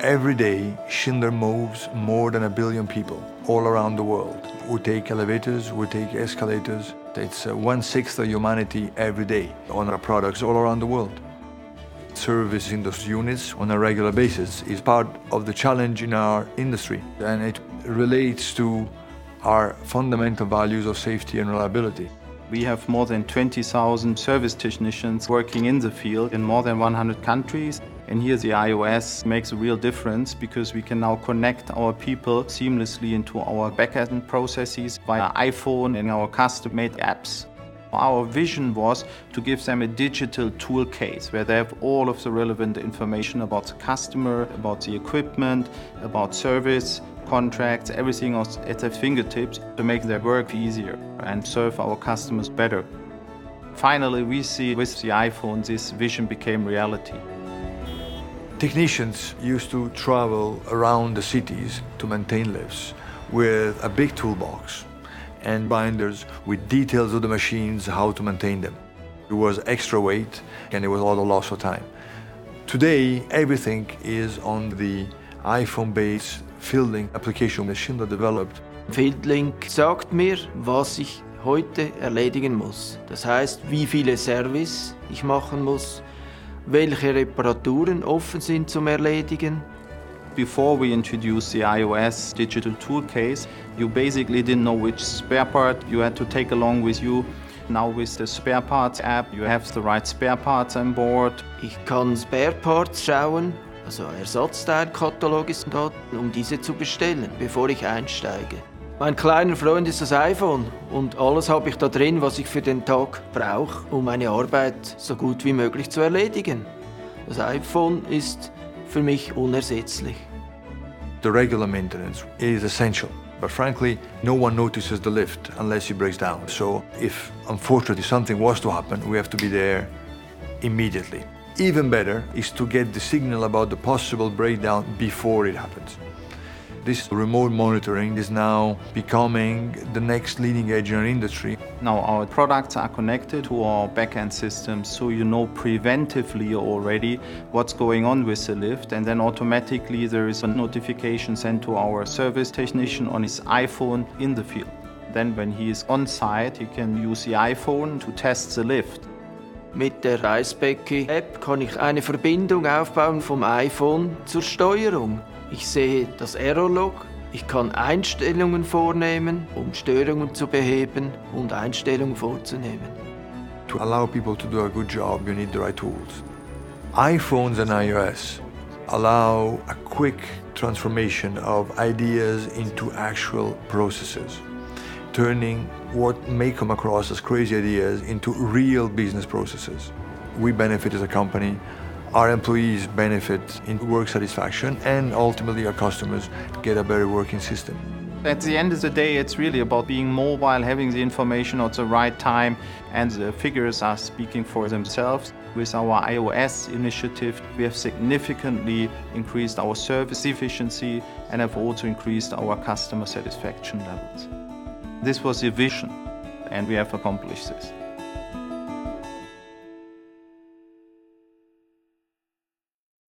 Every day, Schindler moves more than a billion people all around the world. We take elevators, we take escalators. It's uh, one sixth of humanity every day on our products all around the world. Servicing those units on a regular basis is part of the challenge in our industry, and it relates to our fundamental values of safety and reliability. We have more than 20,000 service technicians working in the field in more than 100 countries. And here the iOS makes a real difference because we can now connect our people seamlessly into our backend processes via iPhone and our custom-made apps. Our vision was to give them a digital tool case where they have all of the relevant information about the customer, about the equipment, about service, contracts, everything at their fingertips to make their work easier and serve our customers better. Finally, we see with the iPhone this vision became reality. Technicians used to travel around the cities to maintain lifts with a big toolbox and binders with details of the machines, how to maintain them. It was extra weight and it was a lot of loss of time. Today, everything is on the iPhone-based Fieldlink application that Schindler developed. Fieldlink sagt mir, was ich heute erledigen muss. Das heißt, wie viele Service ich machen muss, welche Reparaturen offen sind zum Erledigen. Before we introduced the iOS digital tool case, you basically didn't know which spare part you had to take along with you. Now with the spare parts app, you have the right spare parts on board. Ich kann Spare Parts schauen, also Ersatzteilkatalog ist da, um diese zu bestellen, bevor ich einsteige. Mein kleiner Freund ist das iPhone und alles habe ich da drin, was ich für den Tag brauche, um meine Arbeit so gut wie möglich zu erledigen. Das iPhone ist für mich unersetzlich. The regular maintenance is essential. But frankly, no one notices the lift unless it breaks down. So if unfortunately something was to happen, we have to be there immediately. Even better is to get the signal about the possible breakdown before it happens. This remote monitoring is now becoming the next leading edge in our industry. Now our products are connected to our backend systems so you know preventively already what's going on with the lift and then automatically there is a notification sent to our service technician on his iPhone in the field. Then when he is on site, he can use the iPhone to test the lift. Mit der Eisbecki-App kann ich eine Verbindung aufbauen vom iPhone zur Steuerung. Ich sehe das Errorlog, ich kann Einstellungen vornehmen, um Störungen zu beheben und Einstellungen vorzunehmen. To allow people to do a good job, you need the right tools. iPhones and iOS allow a quick transformation of ideas into actual processes, turning what may come across as crazy ideas into real business processes. We benefit as a company our employees benefit in work satisfaction and ultimately our customers get a better working system. At the end of the day, it's really about being mobile, having the information at the right time, and the figures are speaking for themselves. With our iOS initiative, we have significantly increased our service efficiency and have also increased our customer satisfaction levels. This was the vision, and we have accomplished this.